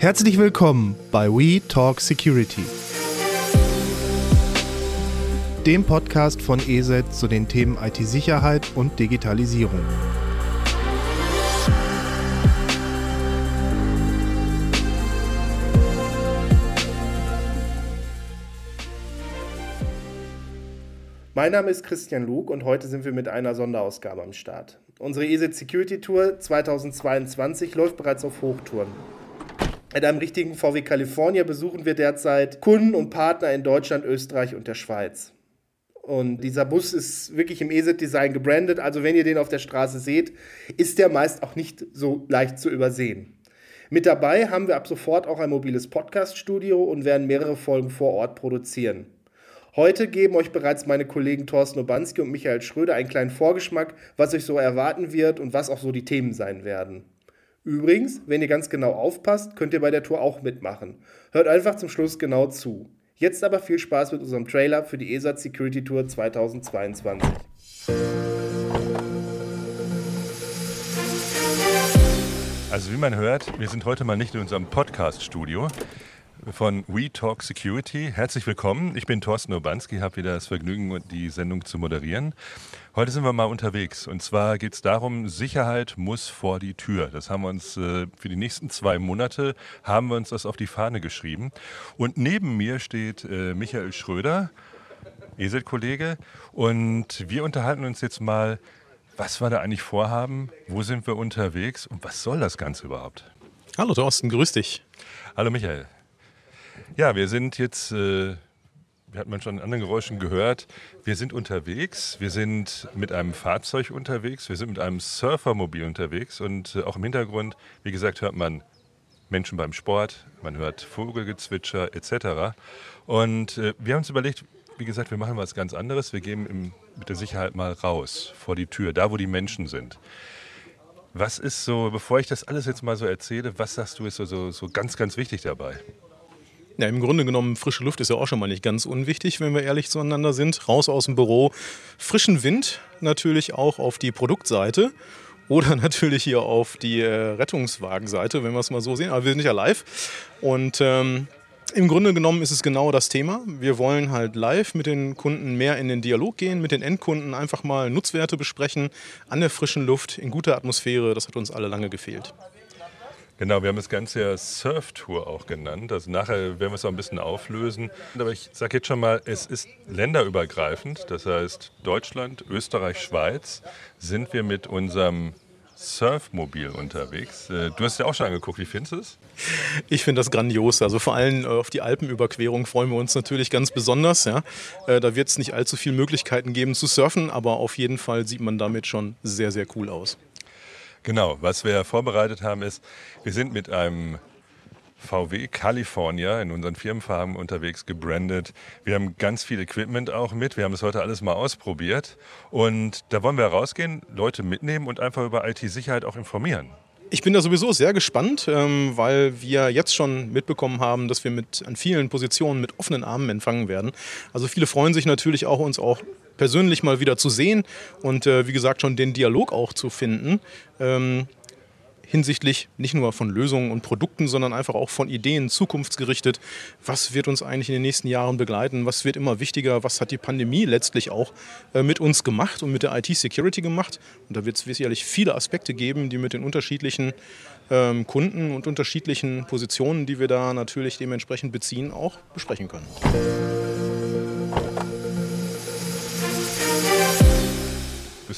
Herzlich willkommen bei We Talk Security, dem Podcast von ESET zu den Themen IT-Sicherheit und Digitalisierung. Mein Name ist Christian Lug und heute sind wir mit einer Sonderausgabe am Start. Unsere ESET Security Tour 2022 läuft bereits auf Hochtouren. Mit einem richtigen VW California besuchen wir derzeit Kunden und Partner in Deutschland, Österreich und der Schweiz. Und dieser Bus ist wirklich im ESET-Design gebrandet. Also wenn ihr den auf der Straße seht, ist der meist auch nicht so leicht zu übersehen. Mit dabei haben wir ab sofort auch ein mobiles Podcast-Studio und werden mehrere Folgen vor Ort produzieren. Heute geben euch bereits meine Kollegen Thorsten Obanski und Michael Schröder einen kleinen Vorgeschmack, was euch so erwarten wird und was auch so die Themen sein werden. Übrigens, wenn ihr ganz genau aufpasst, könnt ihr bei der Tour auch mitmachen. Hört einfach zum Schluss genau zu. Jetzt aber viel Spaß mit unserem Trailer für die ESA Security Tour 2022. Also wie man hört, wir sind heute mal nicht in unserem Podcast-Studio von We Talk Security. Herzlich willkommen. Ich bin Thorsten Urbanski, habe wieder das Vergnügen, die Sendung zu moderieren. Heute sind wir mal unterwegs und zwar geht es darum, Sicherheit muss vor die Tür. Das haben wir uns äh, für die nächsten zwei Monate, haben wir uns das auf die Fahne geschrieben. Und neben mir steht äh, Michael Schröder, ESET-Kollege und wir unterhalten uns jetzt mal, was wir da eigentlich vorhaben, wo sind wir unterwegs und was soll das Ganze überhaupt? Hallo Thorsten, grüß dich. Hallo Michael. Ja, wir sind jetzt äh, hat man schon in anderen Geräuschen gehört, wir sind unterwegs, wir sind mit einem Fahrzeug unterwegs, wir sind mit einem Surfermobil unterwegs und äh, auch im Hintergrund, wie gesagt, hört man Menschen beim Sport, man hört Vogelgezwitscher etc. Und äh, wir haben uns überlegt, wie gesagt, wir machen was ganz anderes, wir gehen im, mit der Sicherheit mal raus, vor die Tür, da wo die Menschen sind. Was ist so, bevor ich das alles jetzt mal so erzähle, was sagst du ist so, so, so ganz, ganz wichtig dabei? Ja, im Grunde genommen, frische Luft ist ja auch schon mal nicht ganz unwichtig, wenn wir ehrlich zueinander sind. Raus aus dem Büro, frischen Wind natürlich auch auf die Produktseite oder natürlich hier auf die äh, Rettungswagenseite, wenn wir es mal so sehen. Aber wir sind ja live und ähm, im Grunde genommen ist es genau das Thema. Wir wollen halt live mit den Kunden mehr in den Dialog gehen, mit den Endkunden einfach mal Nutzwerte besprechen, an der frischen Luft, in guter Atmosphäre. Das hat uns alle lange gefehlt. Genau, wir haben das Ganze ja Surf-Tour auch genannt. Also nachher werden wir es auch ein bisschen auflösen. Aber ich sage jetzt schon mal, es ist länderübergreifend. Das heißt, Deutschland, Österreich, Schweiz sind wir mit unserem Surfmobil unterwegs. Äh, du hast ja auch schon angeguckt, wie findest du es? Ich finde das grandios. Also vor allem äh, auf die Alpenüberquerung freuen wir uns natürlich ganz besonders. Ja. Äh, da wird es nicht allzu viele Möglichkeiten geben zu surfen, aber auf jeden Fall sieht man damit schon sehr, sehr cool aus. Genau, was wir vorbereitet haben ist, wir sind mit einem VW California in unseren Firmenfarben unterwegs gebrandet. Wir haben ganz viel Equipment auch mit. Wir haben es heute alles mal ausprobiert. Und da wollen wir rausgehen, Leute mitnehmen und einfach über IT-Sicherheit auch informieren. Ich bin da sowieso sehr gespannt, ähm, weil wir jetzt schon mitbekommen haben, dass wir mit an vielen Positionen mit offenen Armen empfangen werden. Also viele freuen sich natürlich auch, uns auch persönlich mal wieder zu sehen und äh, wie gesagt schon den Dialog auch zu finden. Hinsichtlich nicht nur von Lösungen und Produkten, sondern einfach auch von Ideen zukunftsgerichtet. Was wird uns eigentlich in den nächsten Jahren begleiten? Was wird immer wichtiger? Was hat die Pandemie letztlich auch äh, mit uns gemacht und mit der IT-Security gemacht? Und da wird es sicherlich viele Aspekte geben, die mit den unterschiedlichen ähm, Kunden und unterschiedlichen Positionen, die wir da natürlich dementsprechend beziehen, auch besprechen können.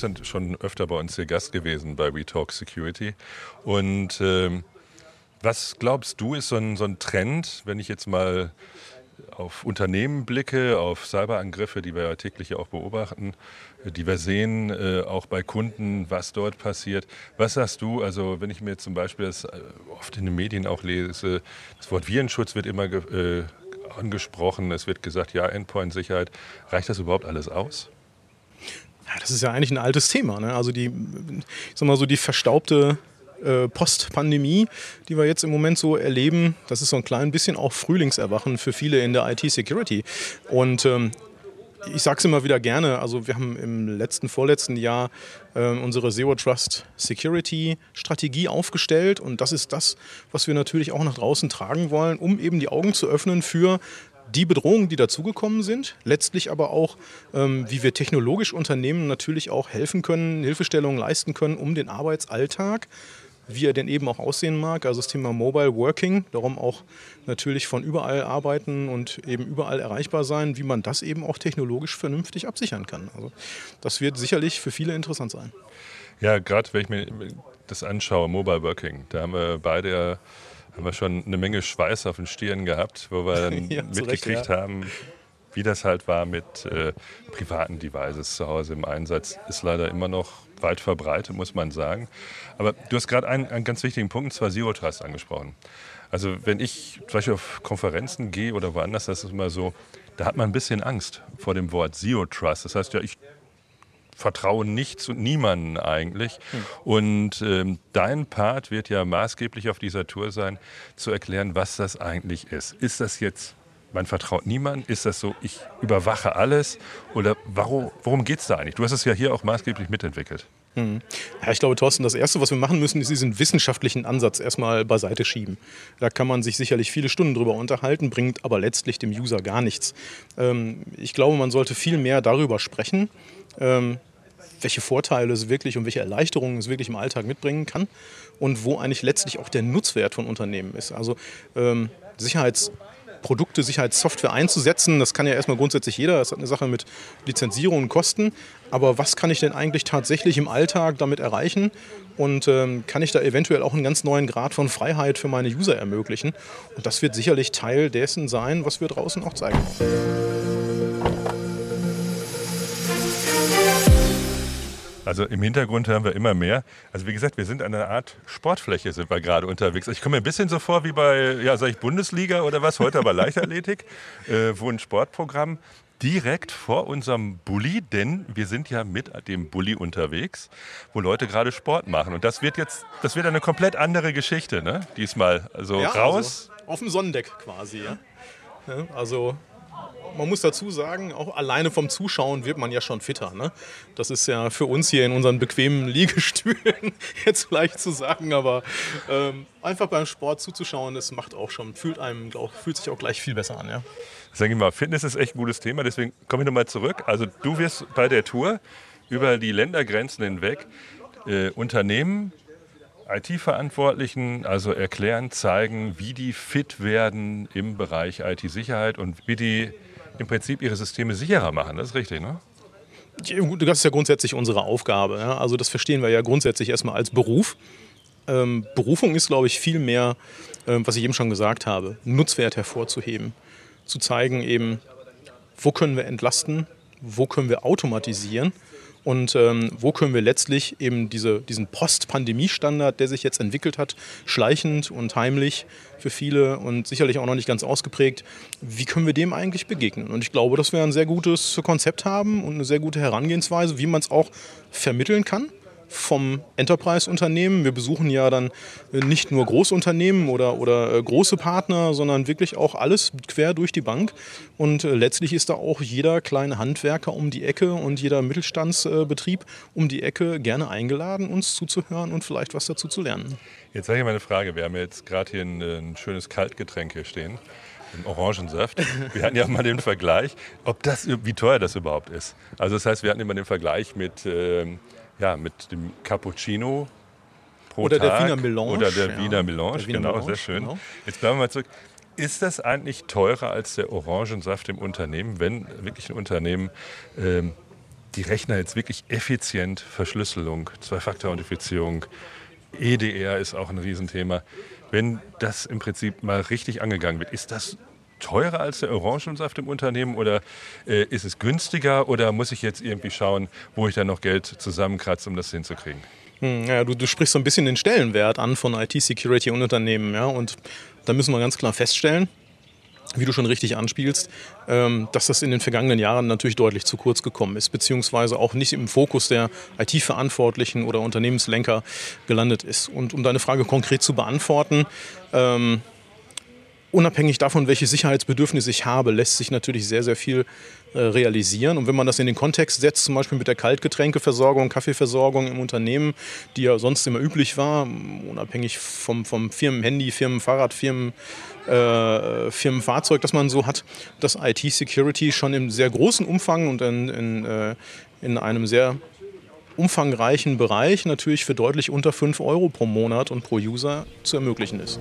Dann schon öfter bei uns hier Gast gewesen bei WeTalk Security. Und ähm, was glaubst du, ist so ein, so ein Trend, wenn ich jetzt mal auf Unternehmen blicke, auf Cyberangriffe, die wir ja täglich auch beobachten, die wir sehen, äh, auch bei Kunden, was dort passiert. Was sagst du, also wenn ich mir zum Beispiel das äh, oft in den Medien auch lese, das Wort Virenschutz wird immer äh, angesprochen, es wird gesagt, ja, Endpoint-Sicherheit, reicht das überhaupt alles aus? Ja, das ist ja eigentlich ein altes Thema. Ne? Also die, ich sag mal so, die verstaubte äh, Post-Pandemie, die wir jetzt im Moment so erleben, das ist so ein klein bisschen auch Frühlingserwachen für viele in der IT-Security. Und ähm, ich sage es immer wieder gerne, also wir haben im letzten, vorletzten Jahr äh, unsere Zero Trust Security Strategie aufgestellt und das ist das, was wir natürlich auch nach draußen tragen wollen, um eben die Augen zu öffnen für die Bedrohungen, die dazugekommen sind, letztlich aber auch, ähm, wie wir technologisch Unternehmen natürlich auch helfen können, Hilfestellungen leisten können, um den Arbeitsalltag wie er denn eben auch aussehen mag. Also das Thema Mobile Working, darum auch natürlich von überall arbeiten und eben überall erreichbar sein, wie man das eben auch technologisch vernünftig absichern kann. Also das wird sicherlich für viele interessant sein. Ja, gerade wenn ich mir das anschaue, Mobile Working, da haben wir beide haben wir schon eine Menge Schweiß auf den Stirn gehabt, wo wir dann ja, mitgekriegt Recht, ja. haben, wie das halt war mit äh, privaten Devices zu Hause im Einsatz. Ist leider immer noch weit verbreitet, muss man sagen. Aber du hast gerade einen, einen ganz wichtigen Punkt, und zwar Zero Trust angesprochen. Also wenn ich zum Beispiel auf Konferenzen gehe oder woanders, das ist immer so, da hat man ein bisschen Angst vor dem Wort Zero Trust. Das heißt ja, ich vertraue nichts und niemanden eigentlich. Hm. Und ähm, dein Part wird ja maßgeblich auf dieser Tour sein, zu erklären, was das eigentlich ist. Ist das jetzt man vertraut niemandem? Ist das so, ich überwache alles? Oder warum, worum geht es da eigentlich? Du hast es ja hier auch maßgeblich mitentwickelt. Hm. Ja, ich glaube, Thorsten, das Erste, was wir machen müssen, ist diesen wissenschaftlichen Ansatz erstmal beiseite schieben. Da kann man sich sicherlich viele Stunden drüber unterhalten, bringt aber letztlich dem User gar nichts. Ähm, ich glaube, man sollte viel mehr darüber sprechen, ähm, welche Vorteile es wirklich und welche Erleichterungen es wirklich im Alltag mitbringen kann und wo eigentlich letztlich auch der Nutzwert von Unternehmen ist. Also ähm, Sicherheits Produkte, Sicherheitssoftware einzusetzen. Das kann ja erstmal grundsätzlich jeder. Das hat eine Sache mit Lizenzierung und Kosten. Aber was kann ich denn eigentlich tatsächlich im Alltag damit erreichen? Und ähm, kann ich da eventuell auch einen ganz neuen Grad von Freiheit für meine User ermöglichen? Und das wird sicherlich Teil dessen sein, was wir draußen auch zeigen. Also im Hintergrund hören wir immer mehr. Also wie gesagt, wir sind an einer Art Sportfläche sind wir gerade unterwegs. Ich komme mir ein bisschen so vor wie bei, ja, sag ich Bundesliga oder was, heute aber Leichtathletik, äh, wo ein Sportprogramm direkt vor unserem Bulli, denn wir sind ja mit dem Bulli unterwegs, wo Leute gerade Sport machen. Und das wird jetzt, das wird eine komplett andere Geschichte, ne? Diesmal. Also ja, raus. Also auf dem Sonnendeck quasi, ja. ja also man muss dazu sagen, auch alleine vom Zuschauen wird man ja schon fitter. Ne? Das ist ja für uns hier in unseren bequemen Liegestühlen jetzt leicht zu sagen, aber ähm, einfach beim Sport zuzuschauen, das macht auch schon, fühlt einem, glaub, fühlt sich auch gleich viel besser an. Ja? Sag ich mal, Fitness ist echt ein gutes Thema, deswegen komme ich nochmal zurück. Also du wirst bei der Tour über die Ländergrenzen hinweg äh, Unternehmen IT-Verantwortlichen also erklären, zeigen, wie die fit werden im Bereich IT-Sicherheit und wie die im Prinzip ihre Systeme sicherer machen. Das ist richtig, ne? Das ist ja grundsätzlich unsere Aufgabe. Also das verstehen wir ja grundsätzlich erstmal als Beruf. Ähm, Berufung ist, glaube ich, viel mehr, ähm, was ich eben schon gesagt habe, Nutzwert hervorzuheben. Zu zeigen eben, wo können wir entlasten, wo können wir automatisieren und ähm, wo können wir letztlich eben diese, diesen Post-Pandemie-Standard, der sich jetzt entwickelt hat, schleichend und heimlich für viele und sicherlich auch noch nicht ganz ausgeprägt, wie können wir dem eigentlich begegnen? Und ich glaube, dass wir ein sehr gutes Konzept haben und eine sehr gute Herangehensweise, wie man es auch vermitteln kann vom Enterprise-Unternehmen. Wir besuchen ja dann äh, nicht nur Großunternehmen oder, oder äh, große Partner, sondern wirklich auch alles quer durch die Bank. Und äh, letztlich ist da auch jeder kleine Handwerker um die Ecke und jeder Mittelstandsbetrieb um die Ecke gerne eingeladen, uns zuzuhören und vielleicht was dazu zu lernen. Jetzt habe ich mal eine Frage. Wir haben jetzt gerade hier ein, ein schönes Kaltgetränk hier stehen. Orangensaft. Wir hatten ja mal den Vergleich, ob das, wie teuer das überhaupt ist. Also das heißt, wir hatten immer den Vergleich mit ähm, ja, mit dem Cappuccino pro oder Tag. Der Wiener Melange, oder der ja. Wiener Melange. Der Wiener genau, Melange, sehr schön. Genau. Jetzt bleiben wir mal zurück. Ist das eigentlich teurer als der Orangensaft im Unternehmen, wenn wirklich ein Unternehmen ähm, die Rechner jetzt wirklich effizient, Verschlüsselung, Zwei-Faktor-Authentifizierung, EDR ist auch ein Riesenthema, wenn das im Prinzip mal richtig angegangen wird, ist das teurer als der Orangensaft im Unternehmen oder äh, ist es günstiger oder muss ich jetzt irgendwie schauen, wo ich dann noch Geld zusammenkratze, um das hinzukriegen? Hm, ja, du, du, sprichst so ein bisschen den Stellenwert an von IT-Security und Unternehmen. Ja? Und da müssen wir ganz klar feststellen, wie du schon richtig anspielst, ähm, dass das in den vergangenen Jahren natürlich deutlich zu kurz gekommen ist, beziehungsweise auch nicht im Fokus der IT-Verantwortlichen oder Unternehmenslenker gelandet ist. Und um deine Frage konkret zu beantworten, ähm, unabhängig davon, welche Sicherheitsbedürfnisse ich habe, lässt sich natürlich sehr, sehr viel äh, realisieren. Und wenn man das in den Kontext setzt, zum Beispiel mit der Kaltgetränkeversorgung, Kaffeeversorgung im Unternehmen, die ja sonst immer üblich war, unabhängig vom, vom Firmenhandy, Firmenfahrrad, Firmen, äh, Firmenfahrzeug, das man so hat, dass IT-Security schon im sehr großen Umfang und in, in, äh, in einem sehr umfangreichen Bereich natürlich für deutlich unter 5 Euro pro Monat und pro User zu ermöglichen ist.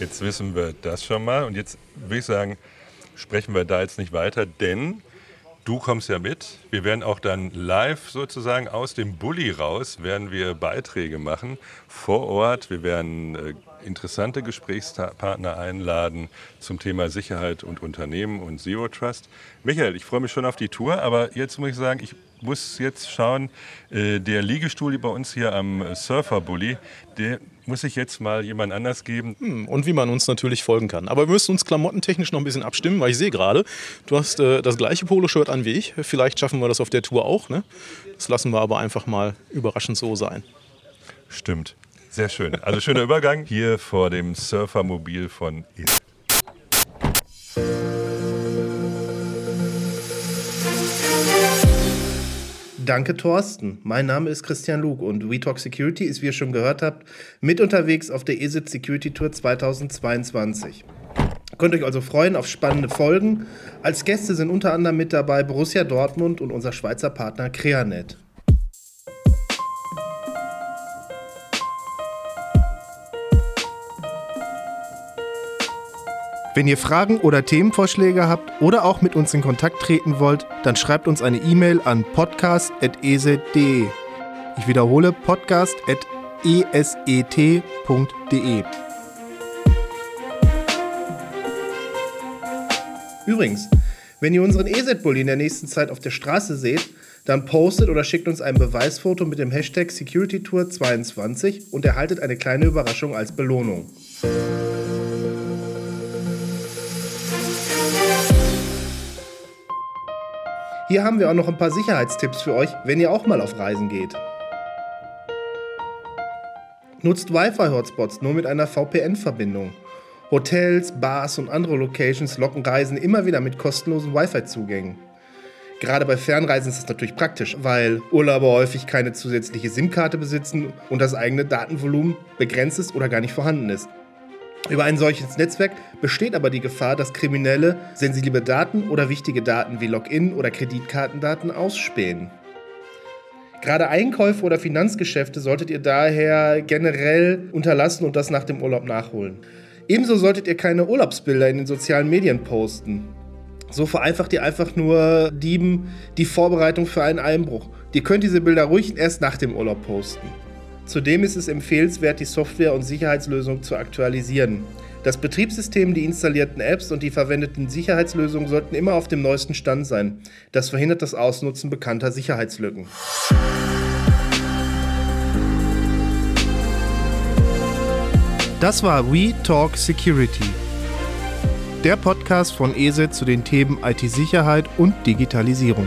Jetzt wissen wir das schon mal und jetzt würde ich sagen, sprechen wir da jetzt nicht weiter, denn du kommst ja mit. Wir werden auch dann live sozusagen aus dem Bulli raus, werden wir Beiträge machen vor Ort. Wir werden äh, interessante Gesprächspartner einladen zum Thema Sicherheit und Unternehmen und Zero Trust. Michael, ich freue mich schon auf die Tour, aber jetzt muss ich sagen, ich muss jetzt schauen, äh, der Liegestuhl bei uns hier am Surfer Bulli, der muss ich jetzt mal jemand anders geben. Hm, und wie man uns natürlich folgen kann. Aber wir müssen uns klamottentechnisch noch ein bisschen abstimmen, weil ich sehe gerade, du hast äh, das gleiche Poloshirt an wie ich. Vielleicht schaffen wir das auf der Tour auch. Ne? Das lassen wir aber einfach mal überraschend so sein. Stimmt. Sehr schön. Also schöner Übergang hier vor dem Surfermobil von Is. Danke, Thorsten. Mein Name ist Christian Lug und WeTalk Security ist, wie ihr schon gehört habt, mit unterwegs auf der ESIT Security Tour 2022. Könnt euch also freuen auf spannende Folgen. Als Gäste sind unter anderem mit dabei Borussia Dortmund und unser Schweizer Partner Creanet. Wenn ihr Fragen oder Themenvorschläge habt oder auch mit uns in Kontakt treten wollt, dann schreibt uns eine E-Mail an podcast.eset.de. Ich wiederhole podcast.eset.de. Übrigens, wenn ihr unseren ESET-Bully in der nächsten Zeit auf der Straße seht, dann postet oder schickt uns ein Beweisfoto mit dem Hashtag SecurityTour22 und erhaltet eine kleine Überraschung als Belohnung. Hier haben wir auch noch ein paar Sicherheitstipps für euch, wenn ihr auch mal auf Reisen geht. Nutzt Wi-Fi-Hotspots nur mit einer VPN-Verbindung. Hotels, Bars und andere Locations locken Reisen immer wieder mit kostenlosen Wi-Fi-Zugängen. Gerade bei Fernreisen ist das natürlich praktisch, weil Urlauber häufig keine zusätzliche SIM-Karte besitzen und das eigene Datenvolumen begrenzt ist oder gar nicht vorhanden ist. Über ein solches Netzwerk besteht aber die Gefahr, dass Kriminelle sensible Daten oder wichtige Daten wie Login- oder Kreditkartendaten ausspähen. Gerade Einkäufe oder Finanzgeschäfte solltet ihr daher generell unterlassen und das nach dem Urlaub nachholen. Ebenso solltet ihr keine Urlaubsbilder in den sozialen Medien posten. So vereinfacht ihr einfach nur Dieben die Vorbereitung für einen Einbruch. Ihr könnt diese Bilder ruhig erst nach dem Urlaub posten. Zudem ist es empfehlenswert, die Software und Sicherheitslösung zu aktualisieren. Das Betriebssystem, die installierten Apps und die verwendeten Sicherheitslösungen sollten immer auf dem neuesten Stand sein. Das verhindert das Ausnutzen bekannter Sicherheitslücken. Das war We Talk Security, der Podcast von ESET zu den Themen IT-Sicherheit und Digitalisierung.